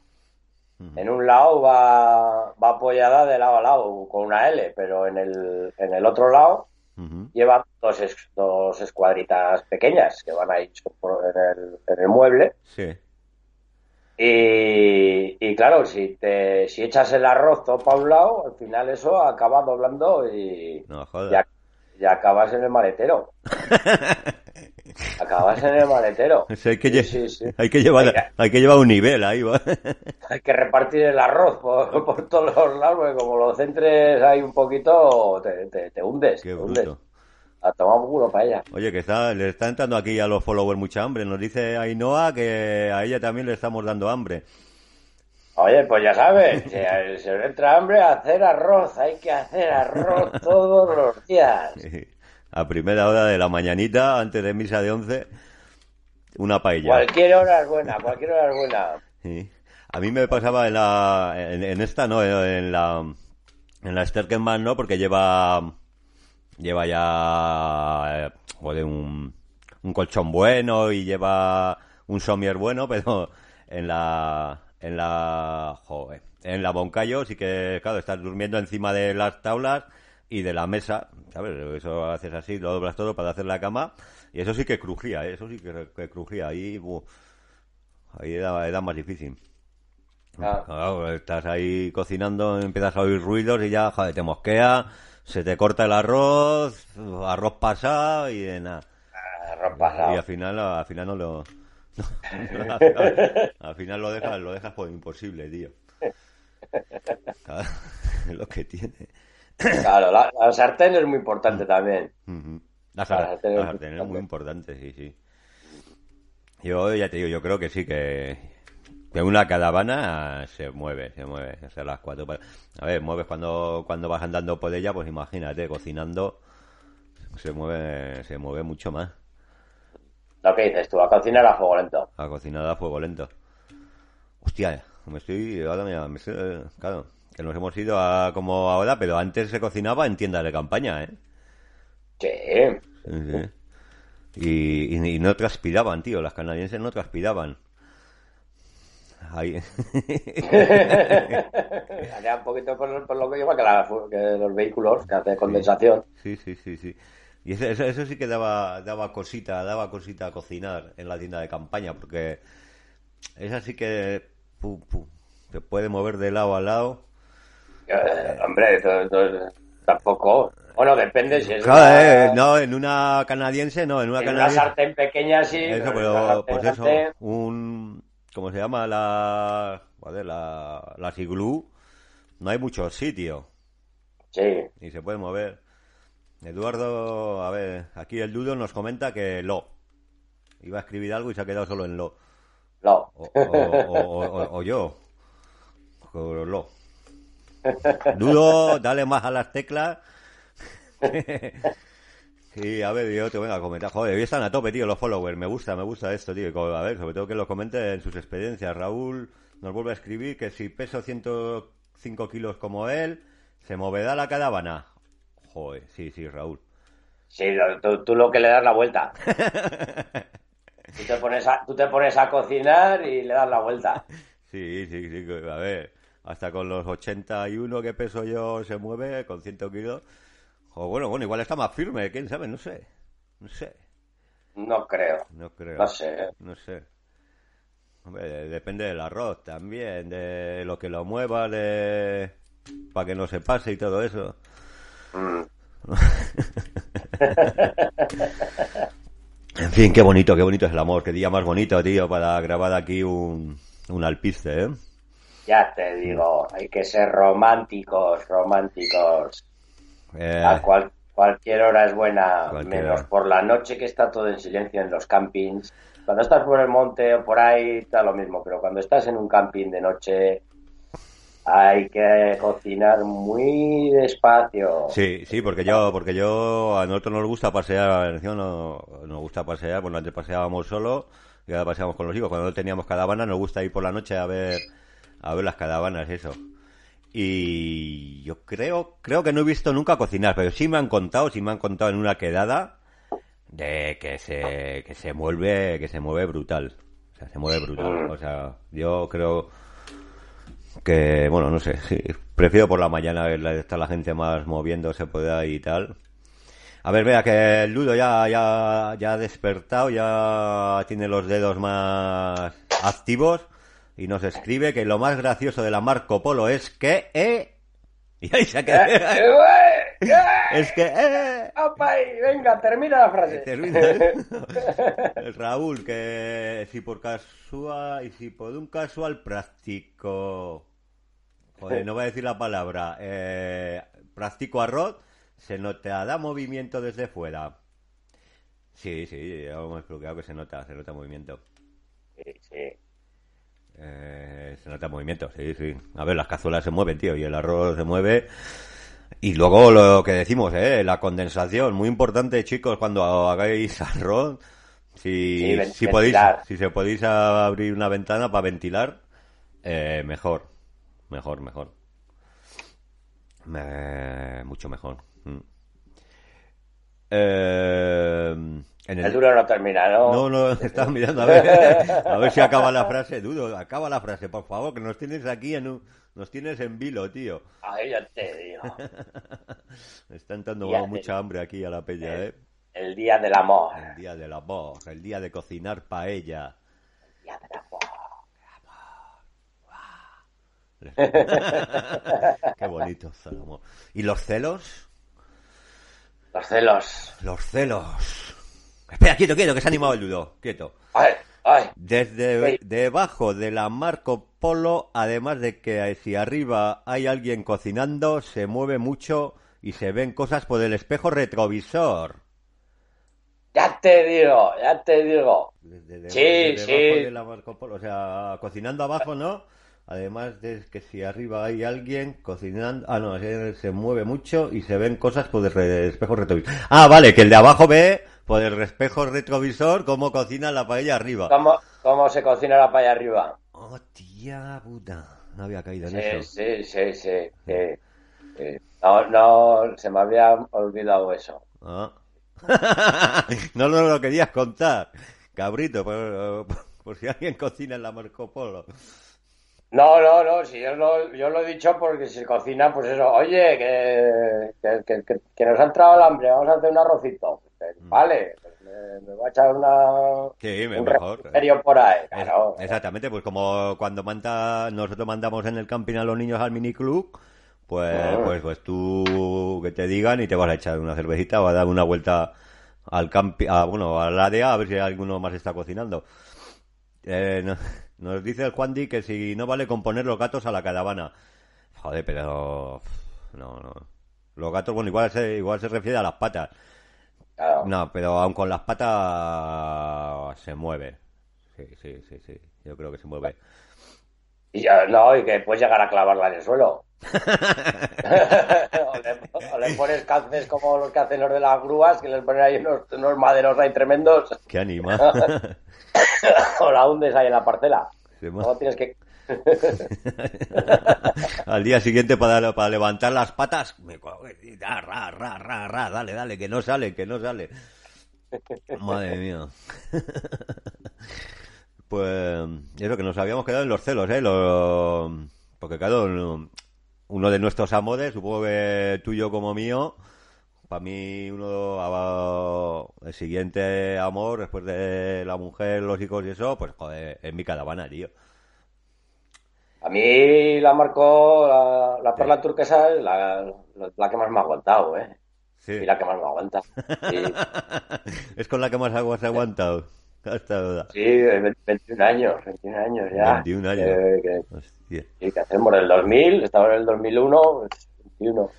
en un lado va, va apoyada de lado a lado con una L, pero en el, en el otro lado Ujú. lleva dos, dos escuadritas pequeñas que van ahí en el, en el mueble. Sí. Y, y claro, si te si echas el arroz todo para un lado, al final eso acaba doblando y, No, y, joder. ac- y acabas en el maletero. acabas en el maletero. O sea, hay, que lle- Sí, sí, sí. hay que llevar, hay que llevar un nivel ahí, va. Hay que repartir el arroz por, por todos los lados, porque como lo centres ahí un poquito, te, te, te hundes. Qué te hundes. A tomar culo para ella. Oye, que está, le está entrando aquí a los followers mucha hambre. Nos dice Ainhoa que a ella también le estamos dando hambre. Oye, pues ya sabes, si a- se le entra hambre, hacer arroz. Hay que hacer arroz todos los días. A primera hora de la mañanita, antes de misa de once, una paella. Cualquier hora es buena, cualquier hora es buena. Sí. A mí me pasaba en la, en, en esta, no, en la, en la Sterkenman, no, porque lleva, lleva ya, eh, joder, un, un colchón bueno y lleva un somier bueno, pero en la, en la, joder, en la Boncayo sí que, claro, estás durmiendo encima de las tablas y de la mesa, ¿sabes? Eso haces así, lo doblas todo para hacer la cama y eso sí que crujía, ¿eh? eso sí que, que crujía, ahí, buh, ahí era, era más difícil. Ah, Claro, estás ahí cocinando, empiezas a oír ruidos y ya, joder, te mosquea, se te corta el arroz, arroz pasado y de nada. arroz Y pasado. al final, al final no lo... no, al, final, al final lo dejas, lo dejas por imposible, tío. Claro, es lo que tiene. Claro, la, la sartén es muy importante también. Ujú. La La sar- sartén la es sartén es importante. muy importante, sí, sí. Yo ya te digo, yo creo que sí, que, que una caravana se mueve, se mueve, o sea, las cuatro. A ver, mueves cuando, cuando vas andando por ella, pues imagínate, cocinando, se mueve, se mueve mucho más. Lo que dices tú, a cocinar a fuego lento. A cocinar a fuego lento. Hostia, me estoy, ahora mira, me estoy- claro, que nos hemos ido a como ahora, pero antes se cocinaba en tiendas de campaña, ¿eh? Sí. Sí, sí. Y, y- y no transpiraban, tío. Las canadienses no transpiraban. Ahí. Haría un poquito por, por lo que lleva que, la- que los vehículos que hacen condensación. Sí, sí, sí, sí. Y eso, eso, eso sí que daba, daba cosita, daba cosita a cocinar en la tienda de campaña, porque esa sí que pu, pu, se puede mover de lado a lado. Eh, hombre, esto- esto- tampoco. Bueno, depende si es Claro, una, eh, no, en una canadiense no, en una en una canadiense. sartén pequeña sí. Eso, una pero sartén pues eso, un ¿cómo se llama la joder, la las iglú? No hay mucho sitio Sí. y se puede mover. Eduardo, a ver, aquí el Dudo nos comenta que lo iba a escribir algo y se ha quedado solo en lo No. o, o- o- o- o yo lo Dudo, dale más a las teclas. Sí, a ver, yo te vengo a comentar. Joder, hoy están a tope, tío, los followers. Me gusta, me gusta esto, tío. A ver, sobre todo que lo comenten en sus experiencias. Raúl nos vuelve a escribir que si peso 105 kilos como él, se moverá la caravana. Joder, sí, sí, Raúl. Sí, lo- tú, tú lo que le das la vuelta. Tú te, pones a, tú te pones a cocinar y le das la vuelta. Sí, sí, sí, a ver, hasta con los 81 que peso yo se mueve, con 100 kilos. O bueno, bueno, igual está más firme, quién sabe, no sé. No sé, No creo. no creo. No sé. ¿eh? No sé. Hombre, de- depende del arroz también, de lo que lo mueva, de... para que no se pase y todo eso. Mm. En fin, qué bonito, qué bonito es el amor. Qué día más bonito, tío, para grabar aquí un, un alpiste, ¿eh? Ya te digo, hay que ser románticos, románticos. Eh, A cual- cualquier hora es buena, Cualquier menos hora. por la noche que está todo en silencio en los campings. Cuando estás por el monte o por ahí está lo mismo, pero cuando estás en un camping de noche hay que cocinar muy despacio. Sí, sí, porque yo, porque yo, a nosotros nos gusta pasear, encima no, nos gusta pasear, bueno, antes paseábamos solo, y ahora paseábamos con los hijos, cuando no teníamos caravana nos gusta ir por la noche a ver, a ver las caravanas, eso. Y yo creo, creo que no he visto nunca cocinar, pero sí me han contado, sí me han contado en una quedada, de que se, que se mueve, que se mueve brutal. O sea, se mueve brutal. O sea, yo creo, que bueno no sé prefiero por la mañana ver la- gente más moviéndose por ahí y tal a ver vea que el Ludo ya ya ya ha despertado ya tiene los dedos más activos y nos escribe que lo más gracioso de la Marco Polo es que eh y ahí se ha quedado. es que eh. Venga, termina la frase. Termina. Raúl, que si por casual y si por un casual práctico, joder, no voy a decir la palabra, eh, practico arroz, se notará movimiento desde fuera. Sí, sí, ya hemos explicado que se nota, se nota movimiento. Sí, sí. Eh, se nota movimiento, sí, sí. A ver, las cazuelas se mueven, tío, y el arroz se mueve. Y luego lo que decimos, ¿eh? La condensación, muy importante, chicos, cuando hagáis arroz. Si, Sí, si podéis, si se podéis abrir una ventana para ventilar, eh, mejor, mejor, mejor. Eh, mucho mejor. Mm. Eh, en El duro no termina, ¿no? no, no, estaba mirando a ver, a ver si acaba la frase. Dudo, acaba la frase, por favor, que nos tienes aquí en un, nos tienes en vilo, tío. Ay, ya te digo. Me está entrando mucha hambre aquí a la peña, ¿eh? El día del amor. El día de la voz, el día de cocinar paella. El día del amor. Qué bonito. ¿Y los celos? Los celos. Los celos. Espera, quieto, quieto, que se ha animado el dudo. Quieto. Ay, ay. Desde debajo de la Marco Polo, además de que si arriba hay alguien cocinando, se mueve mucho y se ven cosas por el espejo retrovisor. Ya te digo, ya te digo. Desde Sí, desde sí. debajo de la Marco Polo, o sea, cocinando abajo, ¿no? Además de que si arriba hay alguien cocinando, ah no, se, se mueve mucho y se ven cosas por el re- espejo retrovisor. Ah, vale, que el de abajo ve por el espejo retrovisor cómo cocina la paella arriba. ¿Cómo, cómo se cocina la paella arriba? Oh, tía puta. No había caído en Sí, eso. sí, sí, sí, sí, sí. No, no, se me había olvidado eso. Ah. no nos lo querías contar, cabrito, por, por si alguien cocina en la Marco Polo. No, no, no, si yo lo, yo lo he dicho porque se cocina, pues eso, oye, que, que, que- que- que nos ha entrado el hambre, vamos a hacer un arrocito. Pues, Vale, pues me, me voy a echar una, Mm. Sí, un mejor. refrigerio por ahí, Es- claro. Exactamente, pues como cuando manda, nosotros mandamos en el camping a los niños al miniclub, pues, Ah. pues, pues tú que te digan y te vas a echar una cervecita o a dar una vuelta al camping, a, bueno, al área a ver si alguno más está cocinando. Eh, no- nos dice el Juan Di que si no vale con poner los gatos a la caravana. Joder, pero no, no. Los gatos, bueno, igual se, igual se refiere a las patas. Claro. No, pero aun con las patas se mueve. Sí, sí, sí, sí. Yo creo que se mueve. Y ya, no, y que puedes llegar a clavarla en el suelo. o, le, o le pones calces como los que hacen los de las grúas, que les ponen ahí unos, unos maderos ahí tremendos, Qué anima. o la hundes ahí en la parcela. Sí, ma. Luego tienes que... Al día siguiente para, para levantar las patas, me coge y da, ra, ra, ra, ra, dale, dale, que no sale, que no sale. Madre mía. Pues eso que nos habíamos quedado en los celos, ¿eh? Lo- Porque claro, uno de nuestros amores, supongo que tuyo como mío, para mí uno el siguiente amor después de la mujer, los hijos y eso, pues joder, es mi caravana, tío. A mí la marcó la, la perla turquesa es la, la- que más me ha aguantado, ¿eh? Sí. Y la que más me aguanta. Sí, es con la que más he aguantado. Hasta duda. sí, 21 años, 21 años ya. 21 años. Eh, que, Hostia. sí, que hacemos del 2000, estaba en el 2001, pues, 21.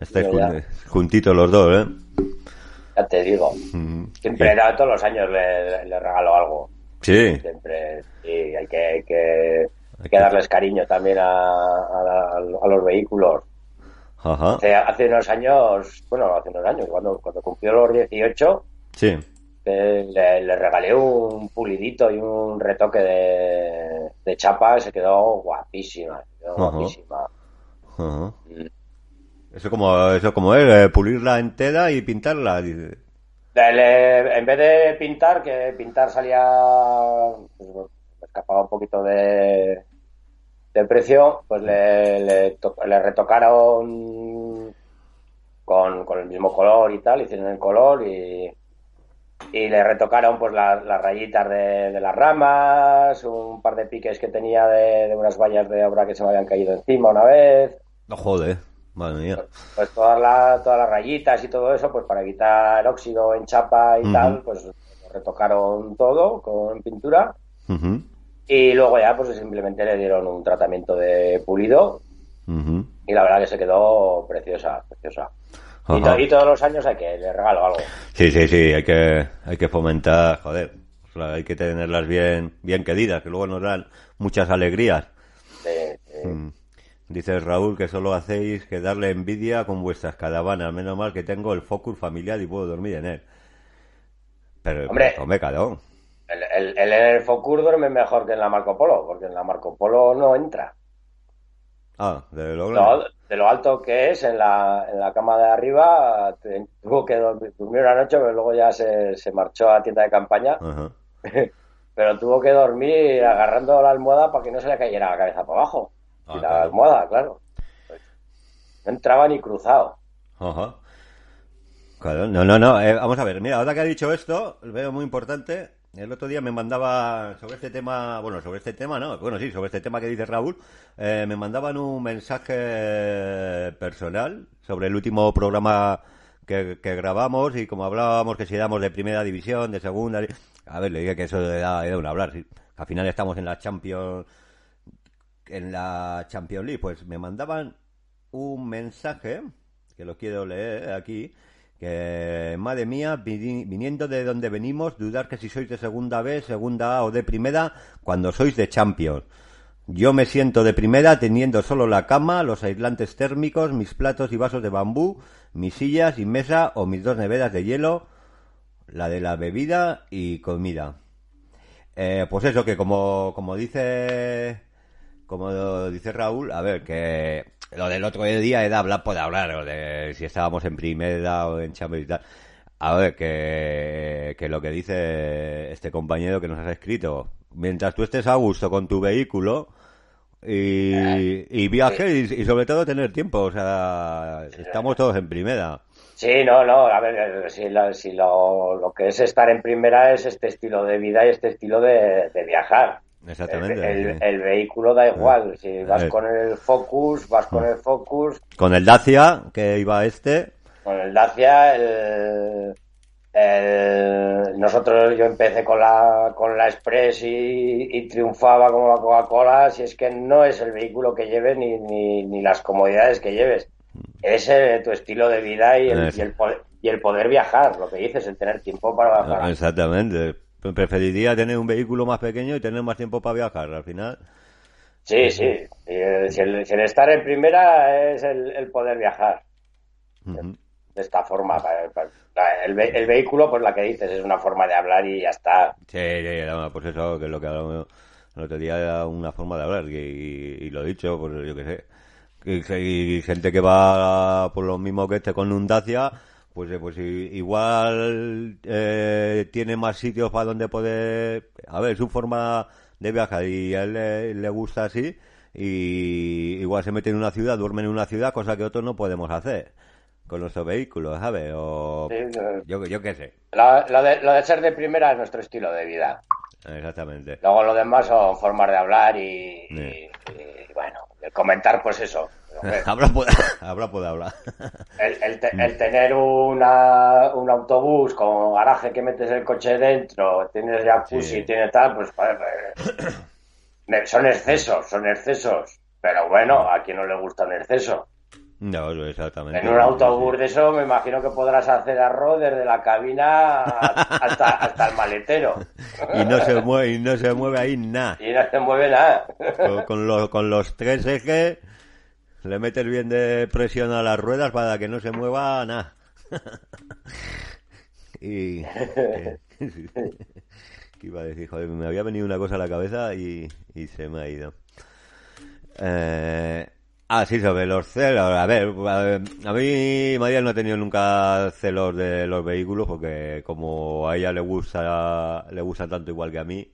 Estáis jun- juntitos los dos, ¿eh? Ya te digo. Mm. Siempre todos los años le, le regalo algo. Sí. Siempre, sí, hay que, hay que, hay que darles cariño también a, a a los vehículos. Ajá. Hace, hace unos años, bueno, hace unos años, cuando, cuando cumplió los 18, Sí. eh, le, le regalé un pulidito y un retoque de, de chapa y se quedó guapísima, se quedó Ajá. guapísima. Ajá. Eso como, eso como es, eh, pulirla entera y pintarla. dice. Le- en vez de pintar, que pintar salía, pues, escapaba un poquito de, de precio, pues le, le, to- le retocaron con, con el mismo color y tal, hicieron el color y, y le retocaron pues la- las rayitas de, de las ramas, un par de piques que tenía de, de unas vallas de obra que se me habían caído encima una vez, No joder, madre mía. pues todas las, todas las rayitas y todo eso, pues para quitar óxido en chapa y tal, pues lo retocaron todo con pintura y luego ya pues simplemente le dieron un tratamiento de pulido y la verdad que se quedó preciosa, preciosa. Y, Ajá. to- y todos los años hay que le regalo algo. Sí, sí, sí, hay que, hay que fomentar, joder, hay que tenerlas bien, bien queridas, que luego nos dan muchas alegrías. de- Mm. Dice Raúl que solo hacéis que darle envidia con vuestras caravanas. Menos mal que tengo el Focus familiar y puedo dormir en él. Pero, Hombre. pero, hombre, cabrón. El, el, el, el Focus duerme mejor que en la Marco Polo, porque en la Marco Polo no entra. Ah, de lo No, de lo alto que es en la, en la cama de arriba, te- tuvo que dormir, durmió una noche, pero luego ya se, se marchó a tienda de campaña, Ajá. pero tuvo que dormir agarrando la almohada para que no se le cayera la cabeza para abajo. Ah, y la claro. almohada, claro. Pues, no entraba ni cruzado. Ajá. Claro, no, no, no. eh, vamos a ver, mira, ahora que ha dicho esto, lo veo muy importante. El otro día me mandaba sobre este tema, bueno, sobre este tema, no, bueno, sí, sobre este tema que dice Raúl, eh, me mandaban un mensaje personal sobre el último programa que, que grabamos y como hablábamos que si éramos de primera división, de segunda, a ver, le dije que eso era, era un hablar, sí. Al final estamos en la Champions, en la Champions League, pues me mandaban un mensaje que lo quiero leer aquí que madre mía vini- viniendo de donde venimos dudar que si sois de segunda B segunda A o de primera cuando sois de Champions. Yo me siento de primera teniendo solo la cama los aislantes térmicos mis platos y vasos de bambú mis sillas y mesa o mis dos neveras de hielo la de la bebida y comida eh, pues eso que como como dice como dice Raúl, a ver, que lo del otro día era hablar por hablar, o de si estábamos en primera o en Champions y tal. A ver, que, que lo que dice este compañero que nos has escrito, mientras tú estés a gusto con tu vehículo y, y viajes y, sobre todo tener tiempo, o sea, estamos todos en primera. Sí, no, no, a ver, si, la- si lo, lo que es estar en primera es este estilo de vida y este estilo de, de viajar. Exactamente. El, el- sí. el vehículo da igual, si vas Eh. con el Focus, vas con el Focus, Con el Dacia, que iba este, con el Dacia, el, el- nosotros yo empecé con la con la Express y, y triunfaba como la Coca-Cola, si es que no es el vehículo que lleves ni, ni, ni las comodidades que lleves, es eh, tu estilo de vida y el, y el poder, y el poder viajar, lo que dices, el tener tiempo para, para- Exactamente. Preferiría tener un vehículo más pequeño y tener más tiempo para viajar. Al final, Sí, sí. Y el- si, el, si el estar en primera es el, el poder viajar. De esta forma. el, ve- el vehículo, pues la que dices, es una forma de hablar y ya está. Sí, sí, no, pues eso, que es lo que hablamos el otro día era una forma de hablar, y, y- y lo he dicho, pues yo qué sé. Y, y gente que va por lo mismo que este con un Dacia, pues, eh, pues igual eh, tiene más sitios para donde poder... A ver, su forma de viajar y a él le, le gusta así, y igual se mete en una ciudad, duerme en una ciudad, cosa que otros no podemos hacer con nuestros vehículos, ¿sabes? O Sí, yo, yo qué sé, Lo, lo de, lo de ser de primera es nuestro estilo de vida. exactamente. Luego lo demás son formas de hablar y, Sí. y- y, bueno, el comentar, pues eso. Habrá puede, habrá puede hablar. El, el te- el tener una, un autobús con garaje que metes el coche dentro, tienes jacuzzi, Sí. tienes tal, pues joder, eh, son excesos, son excesos. Pero bueno, a quien no le gusta un exceso. No, exactamente. En un autobús de eso me imagino que podrás hacer arroz desde la cabina hasta, hasta el maletero. Y no se mueve, y no se mueve ahí nada. Y no se mueve nada. Con, con los, con los tres ejes le metes bien de presión a las ruedas para que no se mueva nada. y... ¿Qué qué iba a decir? Joder, me había venido una cosa a la cabeza y, y se me ha ido. Eh, ah, sí, sobre los celos. A ver, a, a mí María no ha tenido nunca celos de los vehículos porque como a ella le gusta le gusta tanto igual que a mí,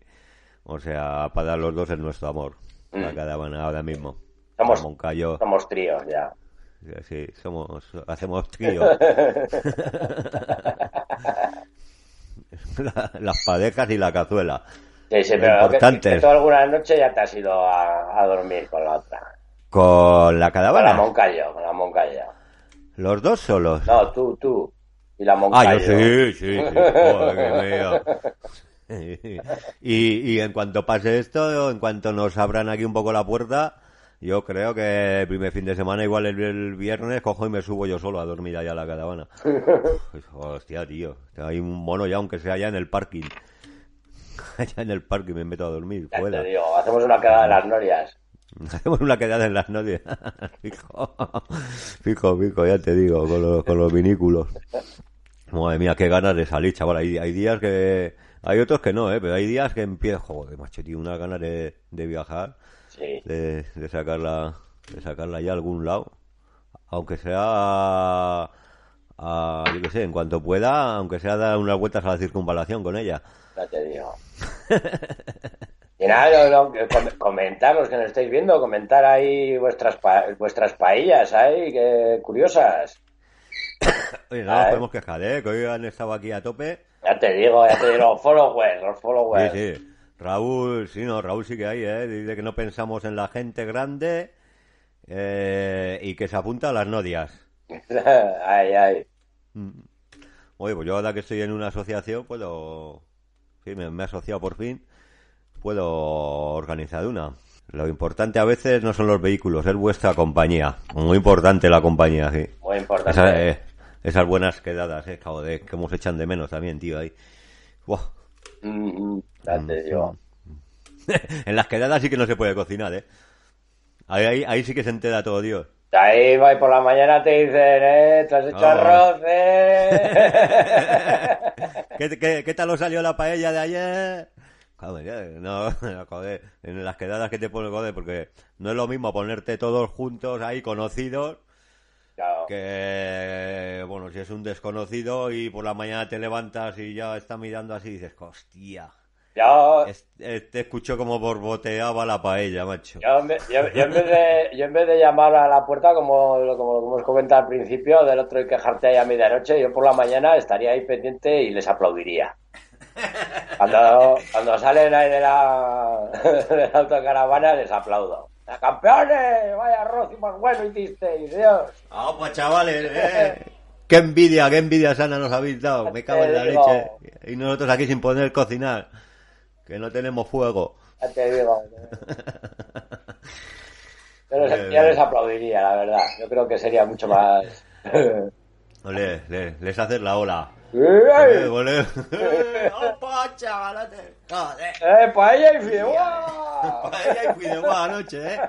o sea, para dar los dos es nuestro amor. La caravana ahora mismo. Somos- Moncayo. Somos tríos ya. Sí, somos, hacemos trío. La- las parejas y la cazuela. Sí, sí, pero que, que tú alguna noche ya te has ido a, a dormir con la otra. Con la Con la caravana. Moncayo, con la Moncayo. Los dos solos. No, tú, tú. Y la Ah, Moncayo. yo sí, sí, sí. Joder, qué mío. Y, y en cuanto pase esto, en cuanto nos abran aquí un poco la puerta, yo creo que el primer fin de semana, igual el, el viernes, cojo y me subo yo solo a dormir allá a la caravana. Hostia, tío. Hay un mono ya, aunque sea allá en el parking. Allá en el parking me meto a dormir, Ya fuera. te digo, hacemos una quedada de las norias. Hacemos una quedada en las noches. fijo, fijo, fijo, ya te digo, con los, con los vinículos. Madre mía, qué ganas de salir, chaval. Hay, hay días que... Hay otros que no, ¿eh? Pero hay días que empiezo... Joder, macho, tío, unas ganas de, de viajar, Sí. de, de sacarla de sacarla ya a algún lado. Aunque sea... A, a- yo qué sé, en cuanto pueda, aunque sea dar unas vueltas a la circunvalación con ella. Ya te digo. Y nada, no, no, comentar, los que nos estáis viendo, comentar ahí vuestras pa- vuestras paellas ahí, que curiosas. Oye, no Ah, nos ¿eh? podemos quejar, ¿eh? Que hoy han estado aquí a tope. Ya te digo, ya te digo, los followers, los Sí, followers. sí. Raúl, sí, no, Raúl sí que hay, ¿eh? Dice que no pensamos en la gente grande eh, y que se apunta a las nodias. ay, ay. Oye, pues yo ahora que estoy en una asociación, puedo... Sí, me, me he asociado por fin. Puedo organizar una. Lo importante a veces no son los vehículos, es vuestra compañía. Muy importante la compañía, sí. Muy importante. Esa- eh, esas buenas quedadas, eh, joder, que hemos echan de menos también, tío, ahí. Buah. Mm, mm, digo. en las quedadas sí que no se puede cocinar, ¿eh? Ahí, ahí, ahí sí que se entera todo Dios. Ahí va y por la mañana te dicen, eh, te has hecho Ah. arroz, eh. ¿Qué, qué, qué tal os salió la paella de ayer? Joder, no, joder, en las quedadas que te pones, joder, porque no es lo mismo ponerte todos juntos ahí conocidos Claro. que, bueno, si es un desconocido y por la mañana te levantas y ya está mirando así y dices, hostia, Yo, es- eh, te escucho como borboteaba la paella, macho. yo, en vez- yo- yo en vez de, yo en vez de llamar a la puerta, como, como hemos comentado al principio, del otro y quejarte ahí a medianoche, yo por la mañana estaría ahí pendiente y les aplaudiría. Cuando, cuando salen ahí de la, de la autocaravana, les aplaudo. ¡Campeones! ¡Vaya arroz y más bueno hicisteis, Dios! Ah, pues chavales, eh. Qué envidia, qué envidia sana nos habéis dado. Me cago en la digo. leche. Y nosotros aquí sin poder cocinar. Que no tenemos fuego. Ya te digo. Les, yo bien. les aplaudiría, la verdad. Yo creo que sería mucho más... Ole, le- les haces la ola. ¡Eh, Eh, ole. Opa, chavalote. Joder. ¡Eh, paella y fideuá! Paella y fideuá anoche, ¿eh?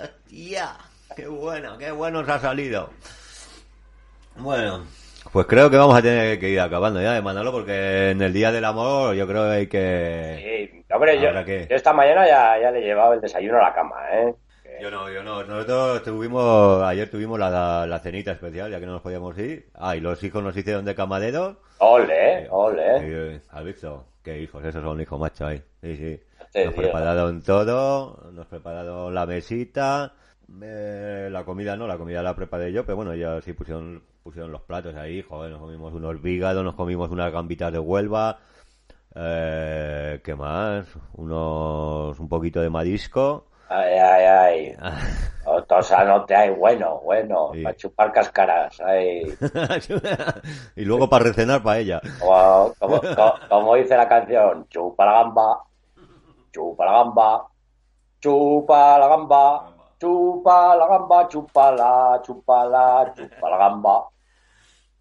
Hostia, qué bueno, qué bueno os ha salido. Bueno, pues creo que vamos a tener que ir acabando ya de Manolo porque en el Día del Amor yo creo que hay que... Sí, hombre, yo, ¿Ahora qué? yo esta mañana ya, ya le he llevado el desayuno a la cama, ¿eh? Yo no, yo no. Nosotros tuvimos, ayer tuvimos la, la cenita especial, ya que no nos podíamos ir. Ah, y los hijos nos hicieron de camareros. Ole, ole. Eh, ¿Has visto? ¿Qué hijos? Esos son hijos machos ahí. Sí, sí. Nos prepararon todo, nos prepararon la mesita, eh, la comida no, la comida la preparé yo, pero bueno, ellos sí pusieron, pusieron los platos ahí, joder, nos comimos unos vígados, nos comimos unas gambitas de Huelva, eh, ¿qué más? Unos, un poquito de marisco. Ay, ay, ay. Tosanote, ay, bueno, bueno. Sí. Para chupar cáscaras, ay. y luego para recenar para ella. Como, como, co- como dice la canción, chupa la gamba, chupa la gamba, chupa la gamba, chupa la gamba, chupala, chupala, chupa la gamba,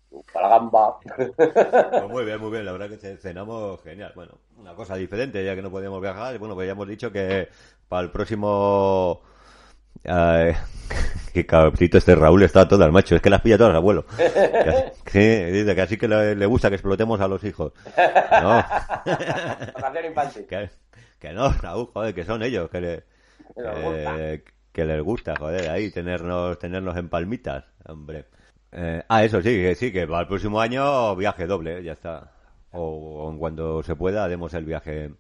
chupa la gamba. Pues muy bien, muy bien, la verdad que ce- cenamos genial. Bueno, una cosa diferente, ya que no podíamos viajar. Bueno, pues ya hemos dicho que para el próximo... eh, qué cabrito este Raúl está todo al macho, es que las pilla todas, abuelo. Que- Sí, dice que así que le, le gusta que explotemos a los hijos. No. Que, que no, Raúl, joder, que son ellos, que, le- gusta. que, les gusta, joder, ahí tenernos, tenernos en palmitas, hombre. Eh, ah, eso sí, que sí, que para el próximo año viaje doble, ya está. O, en cuando se pueda haremos el viaje,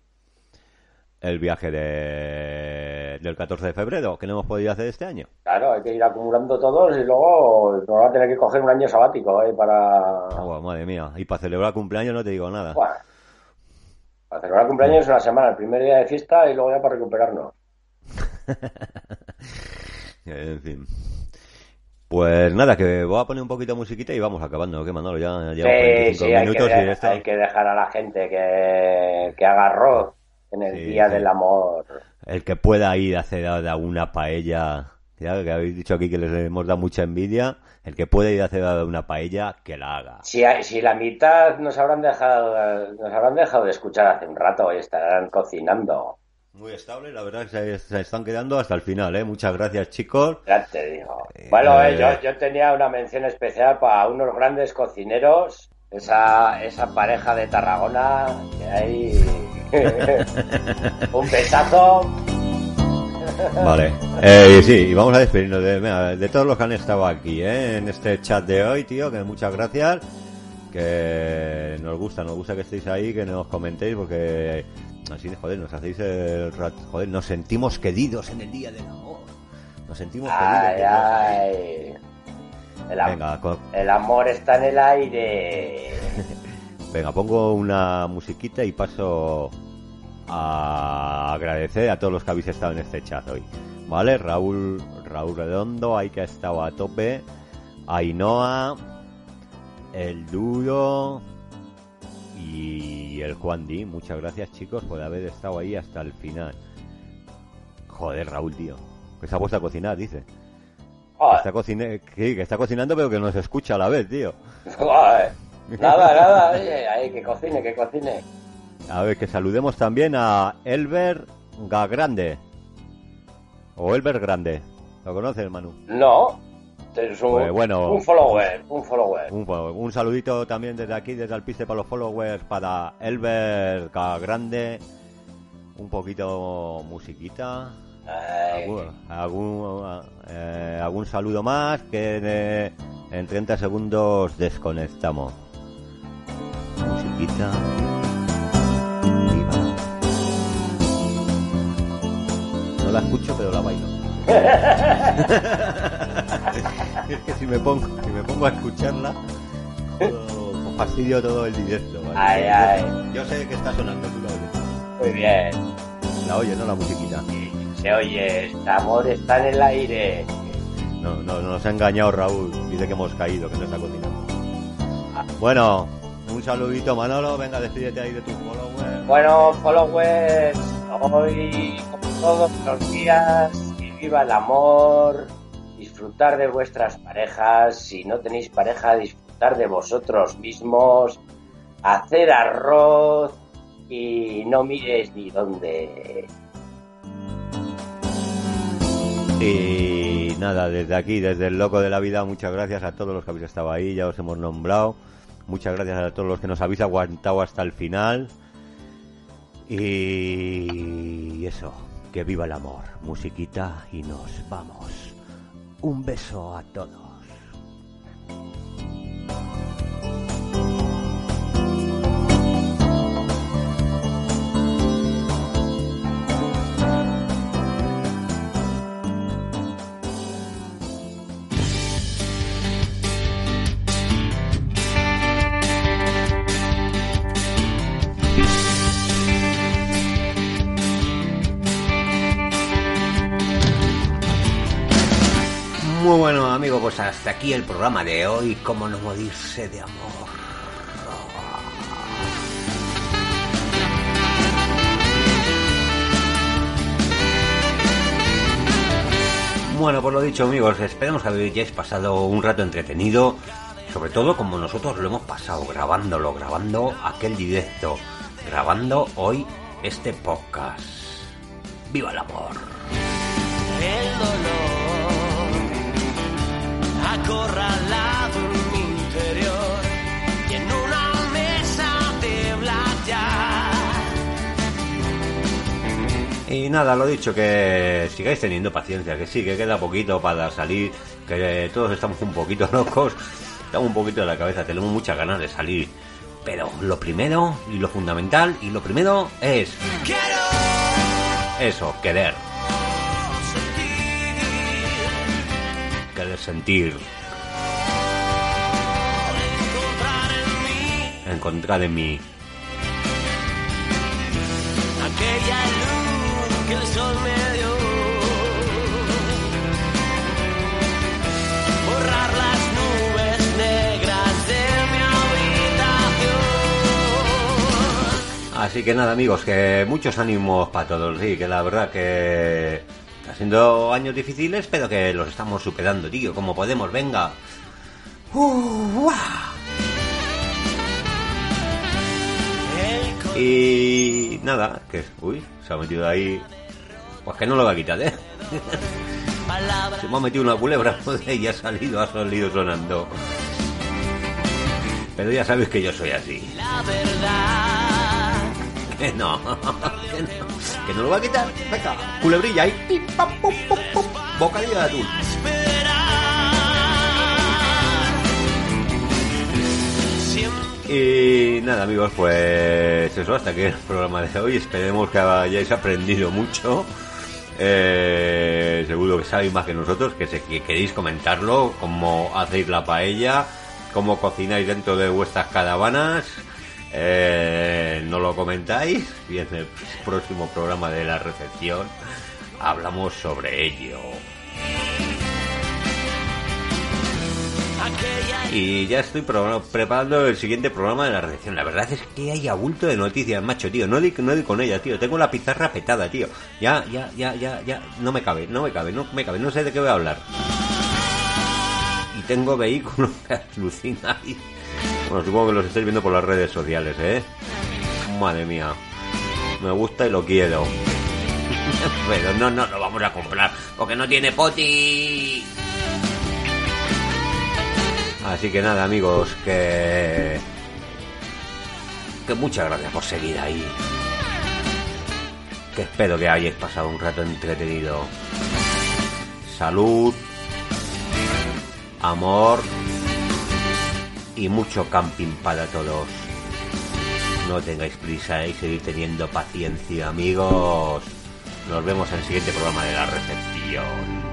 el viaje de, del 14 de febrero, que no hemos podido hacer este año. Claro, hay que ir acumulando todos y luego nos va a tener que coger un año sabático, ¿eh? Para... Oh, madre mía, y para celebrar cumpleaños no te digo nada. Para celebrar cumpleaños es una semana, el primer día de fiesta y luego ya para recuperarnos. En fin. Pues nada, que voy a poner un poquito de musiquita y vamos acabando, ¿qué Manolo? Ya llevamos Sí, 45 sí, hay que, minutos y hay que dejar a la gente que, que haga arroz en el Sí, Día sí. del Amor. El que pueda ir a hacer una paella, ya que habéis dicho aquí que les hemos dado mucha envidia, el que pueda ir a hacer una paella, que la haga. Si, hay- si la mitad nos habrán dejado nos habrán dejado de escuchar hace un rato y estarán cocinando. Muy estable, la verdad que se, se están quedando hasta el final, ¿eh? Muchas gracias, chicos. Ya te digo. Bueno, eh, Eh. yo, yo tenía una mención especial para unos grandes cocineros, esa, esa pareja de Tarragona que hay. un besazo. Vale. Eh, sí, y vamos a despedirnos de, todos los que han estado aquí, ¿eh? En este chat de hoy, tío, que muchas gracias. Que nos gusta, nos gusta que estéis ahí, que nos comentéis, porque así, joder, nos hacéis el rat- joder, nos sentimos queridos en el Día del Amor. Nos sentimos Ay, queridos. ay. El, am- Venga, co- el amor está en el aire. venga, pongo una musiquita y paso a agradecer a todos los que habéis estado en este chat hoy. ¿Vale? Raúl, Raúl Redondo, ahí que ha estado a tope. Ainhoa, el Duro y el Juan Di. Muchas gracias, chicos, por haber estado ahí hasta el final. Joder, Raúl, tío. Que se ha puesto a cocinar, dice. Que está, cocine- sí, que está cocinando, pero que nos escucha a la vez, tío. joder. Nada, nada, oye, ahí, que cocine, que cocine. A ver, que saludemos también a Elber Gagrande. O Elber Grande. ¿Lo conoces, Manu? No, es un, Pues bueno. un follower, un follower. Un, un saludito también desde aquí, desde Alpiste para los followers, para Elber Gagrande. Un poquito musiquita. Algún, algún, eh, algún saludo más que eh, en 30 segundos desconectamos. Musiquita. Viva. No la escucho, pero la bailo. es que si me pongo, si me pongo a escucharla, todo- fastidio todo el directo. ¿vale? Ay, Yo- ay. Yo sé que está sonando, tú la oyes. muy bien. La oyes, ¿no? La musiquita. Se oye, este amor está en el aire. No, no, nos ha engañado Raúl. Dice que hemos caído, que no está cocinando. Bueno, un saludito Manolo. Venga, despídete ahí de tus followers. Bueno, followers, hoy, como todos los días, que viva el amor, disfrutar de vuestras parejas, si no tenéis pareja, disfrutar de vosotros mismos, hacer arroz y no mires ni dónde. Y nada, desde aquí, desde el loco de la vida, muchas gracias a todos los que habéis estado ahí, ya os hemos nombrado. Muchas gracias a todos los que nos habéis aguantado hasta el final. Y eso, que viva el amor, musiquita y nos vamos. Un beso a todos. Pues hasta aquí el programa de hoy. ¿Cómo no morirse de amor? Bueno, por lo dicho, amigos, esperemos que hayáis pasado un rato entretenido. Sobre todo como nosotros lo hemos pasado, grabándolo, grabando aquel directo, grabando hoy este podcast. ¡Viva el amor! el dolor Y nada, lo dicho, que sigáis teniendo paciencia, que sí, que queda poquito para salir, que todos estamos un poquito locos, estamos un poquito de la cabeza, tenemos muchas ganas de salir. Pero lo primero y lo fundamental y lo primero es eso, querer, querer sentir, encontrar en mí que el sol me dio. Borrar las nubes negras de mi habitación. Así que nada, amigos, que muchos ánimos para todos, sí, que la verdad que está siendo años difíciles, pero que los estamos superando, tío, como podemos, venga. Uh, Y nada, que uy, se ha metido ahí. Pues que no lo va a quitar, ¿eh? Se me ha metido una culebra y ha salido, ha salido sonando. Pero ya sabéis que yo soy así. la verdad. Que no, que no, que no lo va a quitar. Venga, culebrilla ahí. Pim, pam, pum, pum, pum. Bocadillo de atún. Y nada, amigos, pues eso, hasta aquí el programa de hoy. Esperemos que hayáis aprendido mucho. Eh, seguro que sabéis más que nosotros, que, se, que queréis comentarlo, cómo hacéis la paella, cómo cocináis dentro de vuestras caravanas. Eh, no lo comentáis y en el próximo programa de la recepción hablamos sobre ello. Y ya estoy preparando el siguiente programa de la redacción. La verdad es que hay abulto de noticias, macho, tío. No di, no di con ella, tío. Tengo la pizarra petada, tío. Ya, ya, ya, ya, ya. No me cabe, no me cabe, no me cabe. No sé de qué voy a hablar. Y tengo vehículos que alucina. Y... Bueno, supongo que los estáis viendo por las redes sociales, ¿eh? Madre mía. Me gusta y lo quiero. Pero no, no lo vamos a comprar. Porque no tiene poti. Así que nada, amigos, que. Que muchas gracias por seguir ahí. Que espero que hayáis pasado un rato entretenido. Salud, amor y mucho camping para todos. No tengáis prisa y seguir teniendo paciencia, amigos. Nos vemos en el siguiente programa de la recepción.